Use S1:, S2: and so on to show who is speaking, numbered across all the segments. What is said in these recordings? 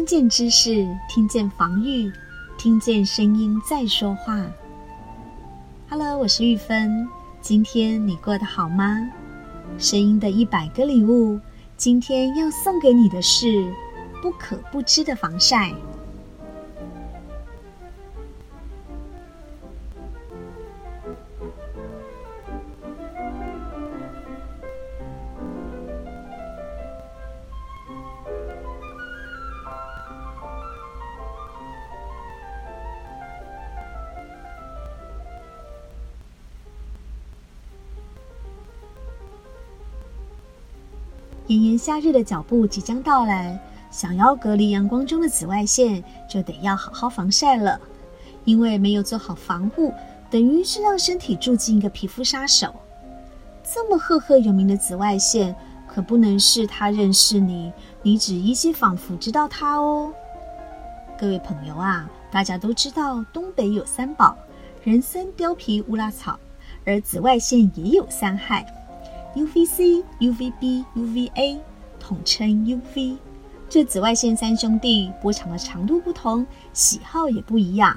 S1: 听见知识，听见防御，听见声音在说话。Hello，我是玉芬。今天你过得好吗？声音的一百个礼物，今天要送给你的是不可不知的防晒。炎炎夏日的脚步即将到来，想要隔离阳光中的紫外线，就得要好好防晒了。因为没有做好防护，等于是让身体住进一个皮肤杀手。这么赫赫有名的紫外线，可不能是他认识你，你只依稀仿佛知道他哦。各位朋友啊，大家都知道东北有三宝：人参、貂皮、乌拉草，而紫外线也有三害。UVC、UVB、UVA，统称 UV。这紫外线三兄弟波长的长度不同，喜好也不一样。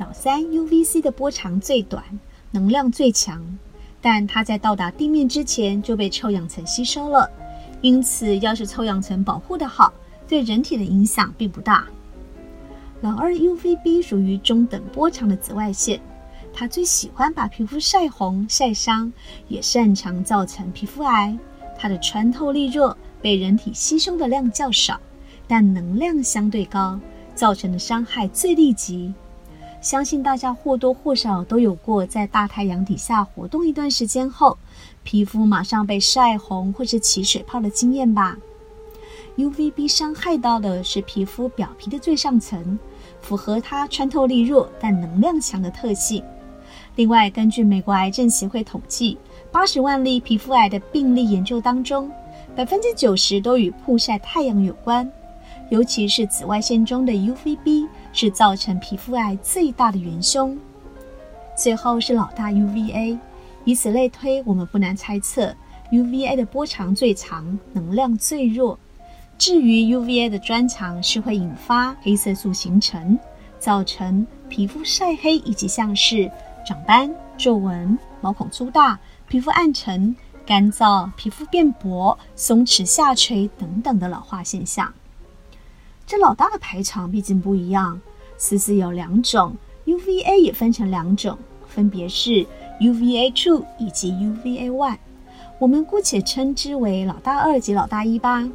S1: 老三 UVC 的波长最短，能量最强，但它在到达地面之前就被臭氧层吸收了。因此，要是臭氧层保护得好，对人体的影响并不大。老二 UVB 属于中等波长的紫外线。它最喜欢把皮肤晒红、晒伤，也擅长造成皮肤癌。它的穿透力弱，被人体吸收的量较少，但能量相对高，造成的伤害最立即。相信大家或多或少都有过在大太阳底下活动一段时间后，皮肤马上被晒红或是起水泡的经验吧？UVB 伤害到的是皮肤表皮的最上层，符合它穿透力弱但能量强的特性。另外，根据美国癌症协会统计，八十万例皮肤癌的病例研究当中，百分之九十都与曝晒太阳有关，尤其是紫外线中的 UVB 是造成皮肤癌最大的元凶。最后是老大 UVA，以此类推，我们不难猜测，UVA 的波长最长，能量最弱。至于 UVA 的专长是会引发黑色素形成，造成皮肤晒黑以及像是。长斑、皱纹、毛孔粗大、皮肤暗沉、干燥、皮肤变薄、松弛下垂等等的老化现象。这老大的排场毕竟不一样，丝丝有两种，UVA 也分成两种，分别是 UVA two 以及 UVA one，。我们姑且称之为老大二及老大一吧。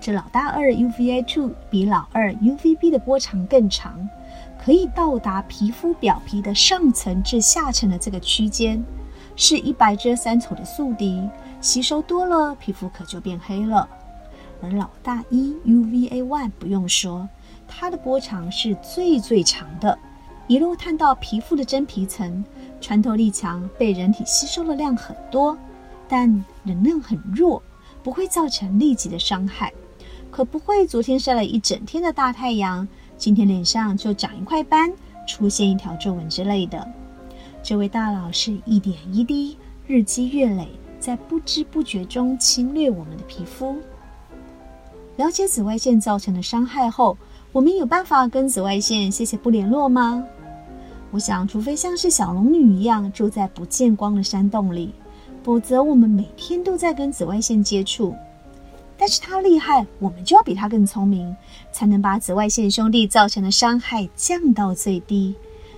S1: 这老大二 UVA two 比老二 UVB 的波长更长。可以到达皮肤表皮的上层至下层的这个区间，是一白遮三丑的宿敌，吸收多了，皮肤可就变黑了。而老大一 UVA one 不用说，它的波长是最最长的，一路探到皮肤的真皮层，穿透力强，被人体吸收的量很多，但能量很弱，不会造成立即的伤害，可不会昨天晒了一整天的大太阳。今天脸上就长一块斑，出现一条皱纹之类的。这位大佬是一点一滴，日积月累，在不知不觉中侵略我们的皮肤。了解紫外线造成的伤害后，我们有办法跟紫外线谢谢不联络吗？我想，除非像是小龙女一样住在不见光的山洞里，否则我们每天都在跟紫外线接触。但是他厉害，我们就要比他更聪明，才能把紫外线兄弟造成的伤害降到最低。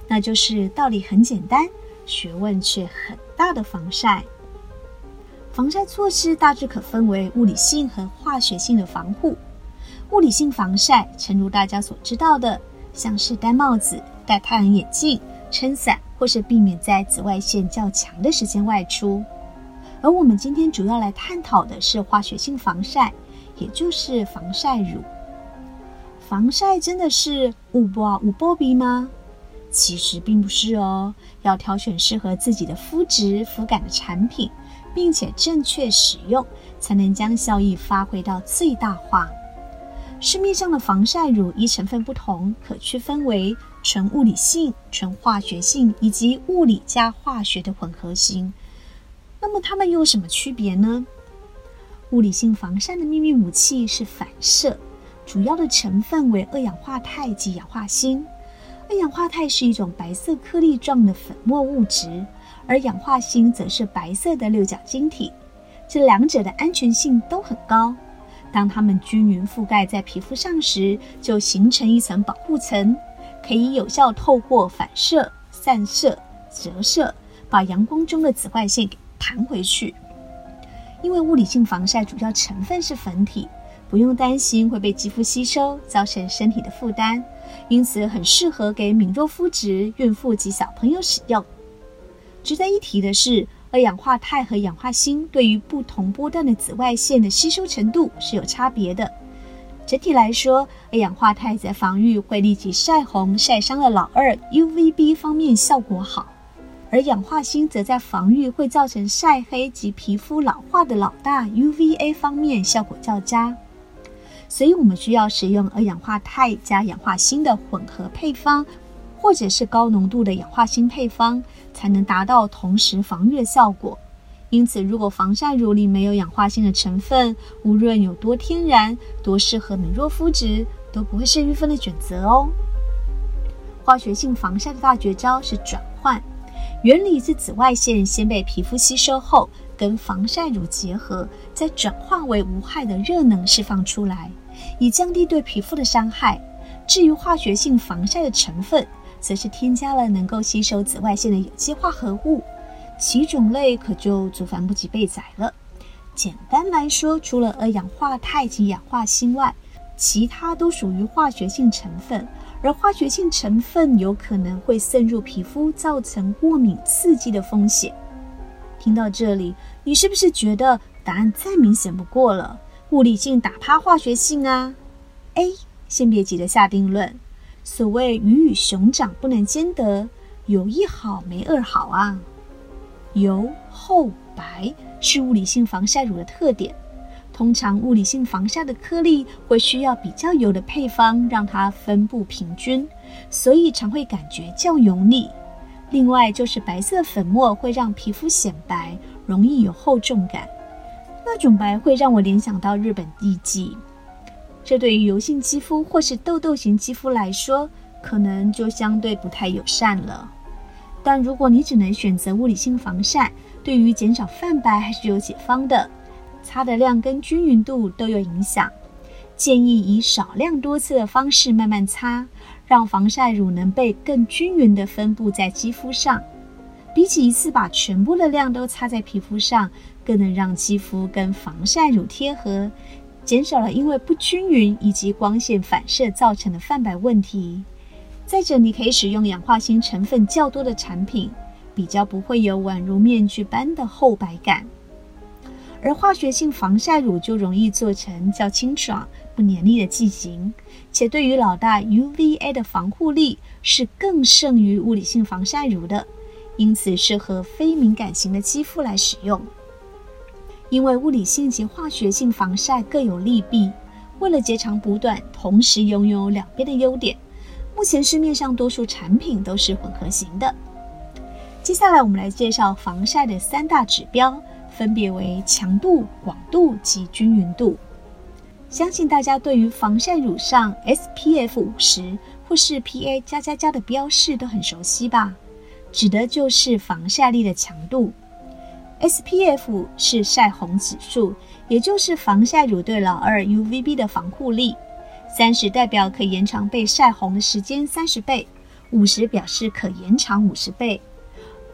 S1: 那就是道理很简单，学问却很大的防晒。防晒措施大致可分为物理性和化学性的防护。物理性防晒，诚如大家所知道的，像是戴帽子、戴太阳眼镜、撑伞，或是避免在紫外线较强的时间外出。而我们今天主要来探讨的是化学性防晒，也就是防晒乳。防晒真的是有抹有保庇吗？其实并不是哦，要挑选适合自己的肤质、肤感的产品，并且正确使用，才能将效益发挥到最大化。市面上的防晒乳依成分不同，可区分为纯物理性、纯化学性以及物理加化学的混合型。那么它们有什么区别呢？物理性防晒的秘密武器是反射，主要的成分为二氧化钛及氧化锌。二氧化钛是一种白色颗粒状的粉末物质，而氧化锌则是白色的六角晶体。这两者的安全性都很高。当它们均匀覆盖在皮肤上时，就形成一层保护层，可以有效透过反射、散射、折射，把阳光中的紫外线给弹回去。因为物理性防晒主要成分是粉体，不用担心会被肌肤吸收，造成身体的负担，因此很适合给敏弱肤质、孕妇及小朋友使用。值得一提的是，二氧化钛和氧化锌对于不同波段的紫外线的吸收程度是有差别的。整体来说，二氧化钛在防御会立即晒红、晒伤的老二 （UVB） 方面效果好。而氧化锌则在防御会造成晒黑及皮肤老化的老大 UVA 方面效果较佳，所以我们需要使用二氧化钛加氧化锌的混合配方，或者是高浓度的氧化锌配方，才能达到同时防御的效果。因此，如果防晒乳里没有氧化锌的成分，无论有多天然、多适合敏弱肤质，都不会是预分的选择哦。化学性防晒的大绝招是转换。原理是紫外线先被皮肤吸收后，跟防晒乳结合，再转化为无害的热能释放出来，以降低对皮肤的伤害。至于化学性防晒的成分，则是添加了能够吸收紫外线的有机化合物，其种类可就族繁不及被宰了。简单来说，除了二氧化钛及氧化锌外，其他都属于化学性成分。而化学性成分有可能会渗入皮肤，造成过敏刺激的风险。听到这里，你是不是觉得答案再明显不过了？物理性打趴化学性啊？A，先别急着下定论。所谓鱼与熊掌不能兼得，有一好没二好啊。油、厚、白是物理性防晒乳的特点。通常物理性防晒的颗粒会需要比较油的配方，让它分布平均，所以常会感觉较油腻。另外就是白色粉末会让皮肤显白，容易有厚重感，那种白会让我联想到日本艺妓。这对于油性肌肤或是痘痘型肌肤来说，可能就相对不太友善了。但如果你只能选择物理性防晒，对于减少泛白还是有解方的。擦的量跟均匀度都有影响，建议以少量多次的方式慢慢擦，让防晒乳能被更均匀的分布在肌肤上。比起一次把全部的量都擦在皮肤上，更能让肌肤跟防晒乳贴合，减少了因为不均匀以及光线反射造成的泛白问题。再者，你可以使用氧化锌成分较多的产品，比较不会有宛如面具般的厚白感。而化学性防晒乳就容易做成较清爽、不黏腻的剂型，且对于老大 UVA 的防护力是更胜于物理性防晒乳的，因此适合非敏感型的肌肤来使用。因为物理性及化学性防晒各有利弊，为了截长补短，同时拥有两边的优点，目前市面上多数产品都是混合型的。接下来我们来介绍防晒的三大指标。分别为强度、广度及均匀度。相信大家对于防晒乳上 SPF 五十或是 PA 加加加的标示都很熟悉吧？指的就是防晒力的强度。SPF 是晒红指数，也就是防晒乳对老二 UVB 的防护力。三十代表可延长被晒红的时间三十倍，五十表示可延长五十倍。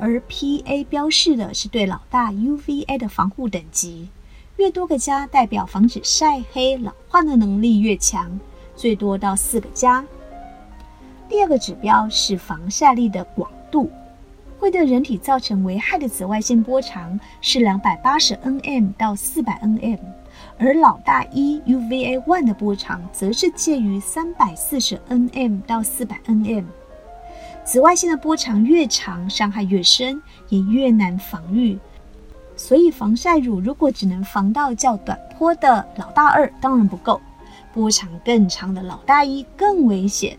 S1: 而 PA 标示的是对老大 UVA 的防护等级，越多个加代表防止晒黑老化的能力越强，最多到四个加。第二个指标是防晒力的广度，会对人体造成危害的紫外线波长是两百八十 nm 到四百 nm，而老大一 UVA one 的波长则是介于三百四十 nm 到四百 nm。紫外线的波长越长，伤害越深，也越难防御。所以防晒乳如果只能防到较短波的老大二，当然不够；波长更长的老大一更危险。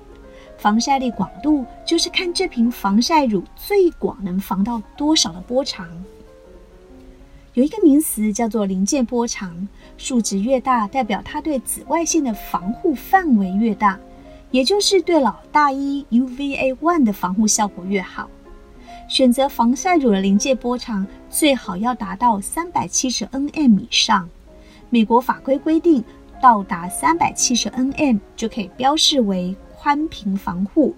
S1: 防晒力广度就是看这瓶防晒乳最广能防到多少的波长。有一个名词叫做临界波长，数值越大，代表它对紫外线的防护范围越大，也就是对老大一 UVA one 的防护效果越好。选择防晒乳的临界波长最好要达到三百七十 nm 以上。美国法规规定，到达三百七十 nm 就可以标示为宽屏防护，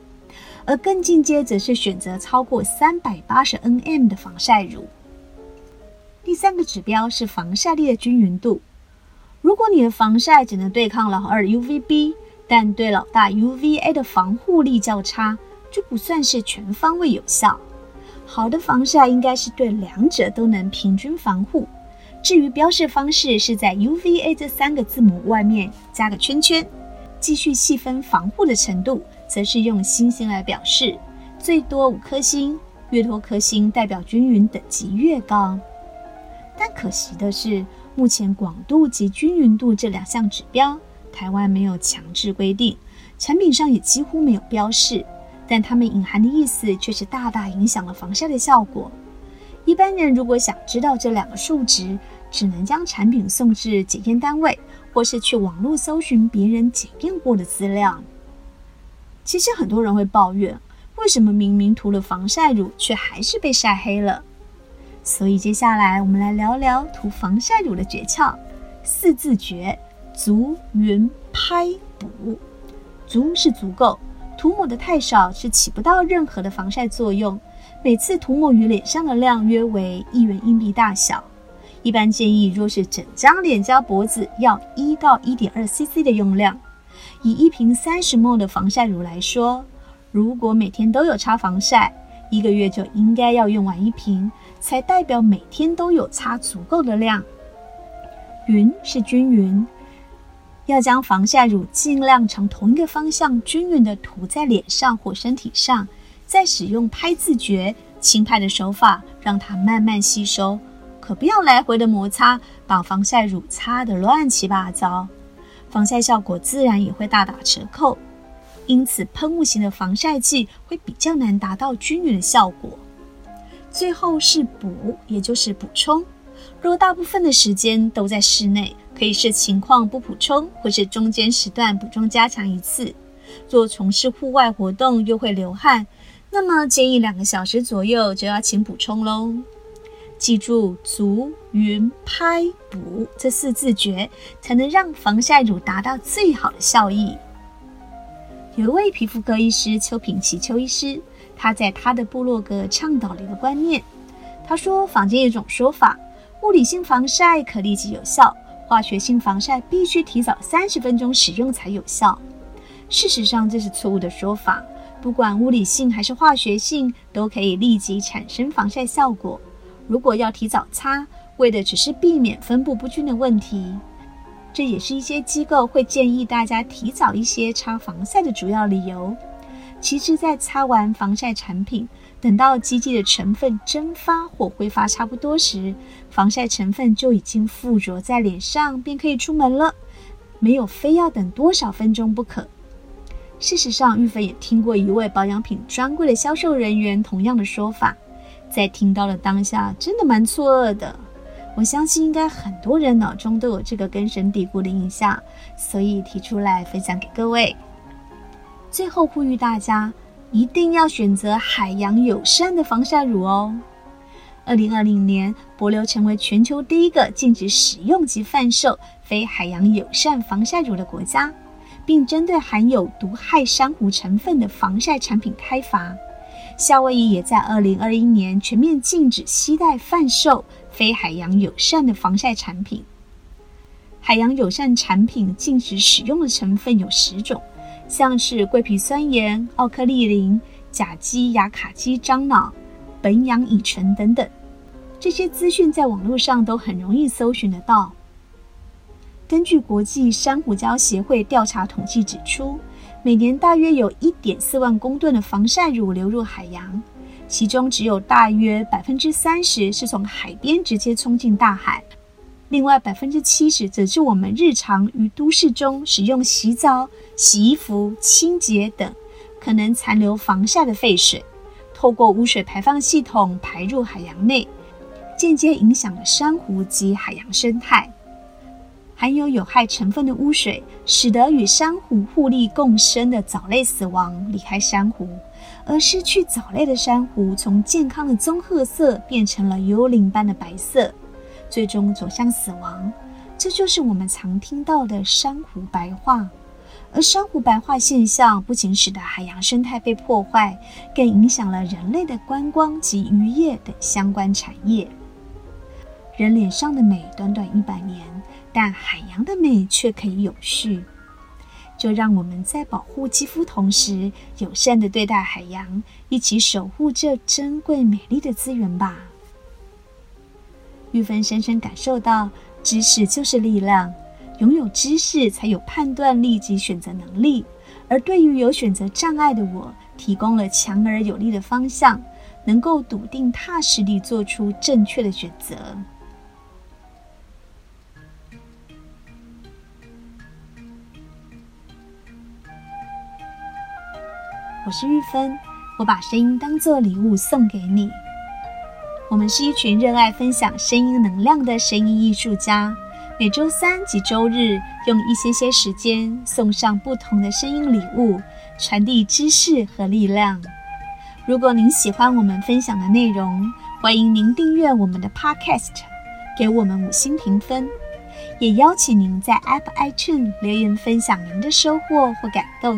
S1: 而更进阶则是选择超过三百八十 nm 的防晒乳。第三个指标是防晒力的均匀度。如果你的防晒只能对抗老二 UVB，但对老大 UVA 的防护力较差，就不算是全方位有效。好的防晒应该是对两者都能平均防护。至于标示方式，是在 UVA 这三个字母外面加个圈圈。继续细分防护的程度，则是用星星来表示，最多五颗星，越多颗星代表均匀等级越高。但可惜的是，目前广度及均匀度这两项指标，台湾没有强制规定，产品上也几乎没有标示。但它们隐含的意思却是大大影响了防晒的效果。一般人如果想知道这两个数值，只能将产品送至检验单位，或是去网络搜寻别人检验过的资料。其实很多人会抱怨，为什么明明涂了防晒乳，却还是被晒黑了？所以接下来我们来聊聊涂防晒乳的诀窍，四字诀：足、匀、拍、补。足是足够，涂抹的太少是起不到任何的防晒作用。每次涂抹于脸上的量约为一元硬币大小。一般建议，若是整张脸加脖子，要一到一点二 cc 的用量。以一瓶三十 ml 的防晒乳来说，如果每天都有擦防晒，一个月就应该要用完一瓶。才代表每天都有擦足够的量。匀是均匀，要将防晒乳尽量朝同一个方向均匀地涂在脸上或身体上，再使用拍字诀轻拍的手法，让它慢慢吸收。可不要来回的摩擦，把防晒乳擦得乱七八糟，防晒效果自然也会大打折扣。因此，喷雾型的防晒剂会比较难达到均匀的效果。最后是补，也就是补充。若大部分的时间都在室内，可以视情况不补充，或是中间时段补充加强一次。若从事户外活动又会流汗，那么建议两个小时左右就要请补充喽。记住足、云、拍、补这四字诀，才能让防晒乳达到最好的效益。有一位皮肤科医师邱品奇邱医师。他在他的部落格倡导了一个观念，他说坊间有一种说法，物理性防晒可立即有效，化学性防晒必须提早三十分钟使用才有效。事实上这是错误的说法，不管物理性还是化学性，都可以立即产生防晒效果。如果要提早擦，为的只是避免分布不均的问题。这也是一些机构会建议大家提早一些擦防晒的主要理由。其实，在擦完防晒产品，等到基剂的成分蒸发或挥发差不多时，防晒成分就已经附着在脸上，便可以出门了，没有非要等多少分钟不可。事实上，玉芬也听过一位保养品专柜的销售人员同样的说法，在听到了当下，真的蛮错愕的。我相信，应该很多人脑中都有这个根深蒂固的印象，所以提出来分享给各位。最后呼吁大家一定要选择海洋友善的防晒乳哦。二零二零年，帛琉成为全球第一个禁止使用及贩售非海洋友善防晒乳的国家，并针对含有毒害珊瑚成分的防晒产品开罚。夏威夷也在二零二一年全面禁止携带贩售非海洋友善的防晒产品。海洋友善产品禁止使用的成分有十种。像是桂皮酸盐、奥克利林、甲基亚卡基樟脑、苯氧乙醇等等，这些资讯在网络上都很容易搜寻得到。根据国际珊瑚礁协会调查统计指出，每年大约有一点四万公吨的防晒乳流入海洋，其中只有大约百分之三十是从海边直接冲进大海。另外百分之七十则是我们日常于都市中使用洗澡、洗衣服、清洁等可能残留防晒的废水，透过污水排放系统排入海洋内，间接影响了珊瑚及海洋生态。含有有害成分的污水，使得与珊瑚互利共生的藻类死亡，离开珊瑚，而失去藻类的珊瑚，从健康的棕褐色变成了幽灵般的白色，最终走向死亡。这就是我们常听到的珊瑚白化。而珊瑚白化现象不仅使得海洋生态被破坏，更影响了人类的观光及渔业等相关产业。人脸上的美短短一百年，但海洋的美却可以永续。就让我们在保护肌肤同时，友善地对待海洋，一起守护这珍贵美丽的资源吧。玉芬深深感受到，知识就是力量，拥有知识才有判断力及选择能力。而对于有选择障碍的我，提供了强而有力的方向，能够笃定踏实地做出正确的选择。我是玉芬，我把声音当作礼物送给你。我们是一群热爱分享声音能量的声音艺术家，每周三及周日用一些些时间送上不同的声音礼物，传递知识和力量。如果您喜欢我们分享的内容，欢迎您订阅我们的 Podcast，给我们五星评分，也邀请您在 App iTunes 留言分享您的收获或感动。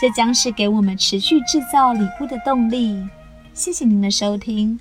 S1: 这将是给我们持续制造礼物的动力。谢谢您的收听。